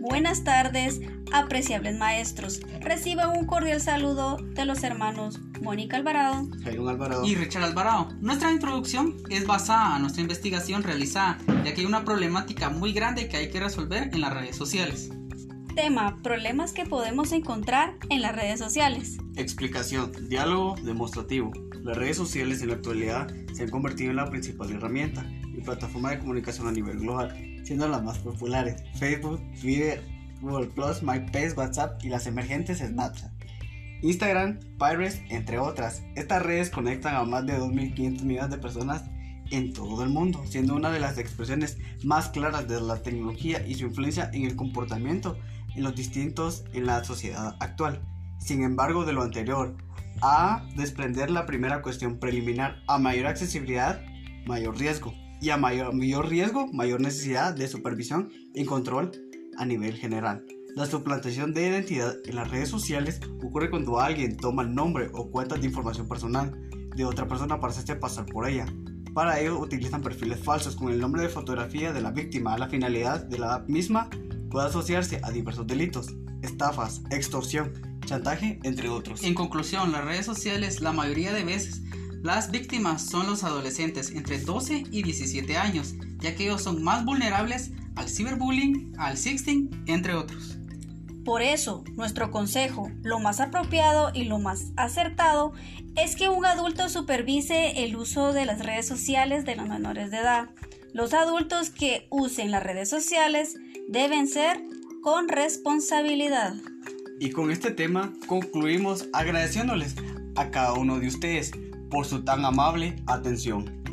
Buenas tardes, apreciables maestros. Reciban un cordial saludo de los hermanos Mónica Alvarado, Alvarado y Richard Alvarado. Nuestra introducción es basada en nuestra investigación realizada, ya que hay una problemática muy grande que hay que resolver en las redes sociales. Tema, problemas que podemos encontrar en las redes sociales. Explicación, diálogo demostrativo. Las redes sociales en la actualidad se han convertido en la principal herramienta y plataforma de comunicación a nivel global, siendo las más populares Facebook, Twitter, Google Plus, MySpace, WhatsApp y las emergentes Snapchat. Instagram, Pirates, entre otras. Estas redes conectan a más de 2.500 millones de personas en todo el mundo, siendo una de las expresiones más claras de la tecnología y su influencia en el comportamiento en los distintos en la sociedad actual. Sin embargo, de lo anterior, a desprender la primera cuestión preliminar, a mayor accesibilidad, mayor riesgo, y a mayor, mayor riesgo, mayor necesidad de supervisión y control a nivel general. La suplantación de identidad en las redes sociales ocurre cuando alguien toma el nombre o cuentas de información personal de otra persona para hacerse pasar por ella. Para ello utilizan perfiles falsos con el nombre de fotografía de la víctima. La finalidad de la misma puede asociarse a diversos delitos, estafas, extorsión, chantaje, entre otros. En conclusión, las redes sociales la mayoría de veces las víctimas son los adolescentes entre 12 y 17 años, ya que ellos son más vulnerables al ciberbullying, al sexting, entre otros. Por eso, nuestro consejo, lo más apropiado y lo más acertado, es que un adulto supervise el uso de las redes sociales de los menores de edad. Los adultos que usen las redes sociales deben ser con responsabilidad. Y con este tema concluimos agradeciéndoles a cada uno de ustedes por su tan amable atención.